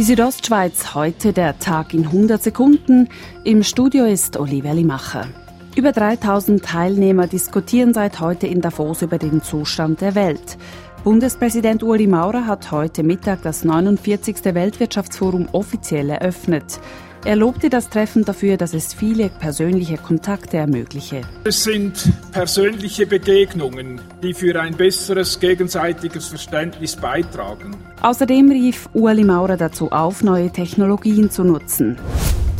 Die Südostschweiz, heute der Tag in 100 Sekunden. Im Studio ist Oliver Limacher. Über 3000 Teilnehmer diskutieren seit heute in Davos über den Zustand der Welt. Bundespräsident Uli Maurer hat heute Mittag das 49. Weltwirtschaftsforum offiziell eröffnet. Er lobte das Treffen dafür, dass es viele persönliche Kontakte ermögliche. Es sind persönliche Begegnungen, die für ein besseres gegenseitiges Verständnis beitragen. Außerdem rief Ueli Maurer dazu auf, neue Technologien zu nutzen.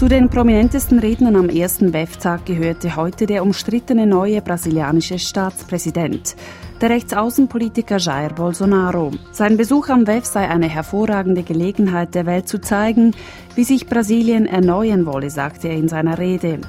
Zu den prominentesten Rednern am ersten WEF-Tag gehörte heute der umstrittene neue brasilianische Staatspräsident der Rechtsaußenpolitiker Jair Bolsonaro. Sein Besuch am WEF sei eine hervorragende Gelegenheit, der Welt zu zeigen, wie sich Brasilien erneuern wolle, sagte er in seiner Rede.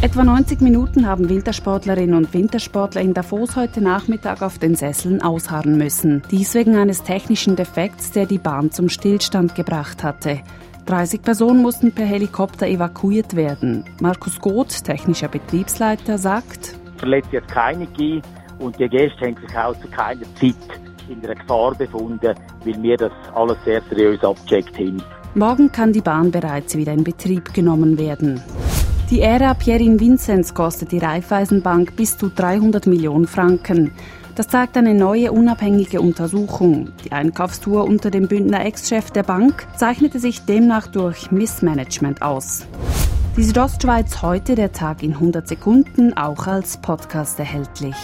Etwa 90 Minuten haben Wintersportlerinnen und Wintersportler in Davos heute Nachmittag auf den Sesseln ausharren müssen. Dies wegen eines technischen Defekts, der die Bahn zum Stillstand gebracht hatte. 30 Personen mussten per Helikopter evakuiert werden. Markus Goth, technischer Betriebsleiter, sagt, Verletzt jetzt keine geben und die Gäste haben sich auch zu keiner Zeit in einer Gefahr befunden, weil wir das alles sehr seriös abgecheckt haben. Morgen kann die Bahn bereits wieder in Betrieb genommen werden. Die Ära Pierin Vinzenz kostet die Raiffeisenbank bis zu 300 Millionen Franken. Das zeigt eine neue unabhängige Untersuchung. Die Einkaufstour unter dem Bündner Ex-Chef der Bank zeichnete sich demnach durch Missmanagement aus. Die Südostschweiz heute, der Tag in 100 Sekunden, auch als Podcast erhältlich.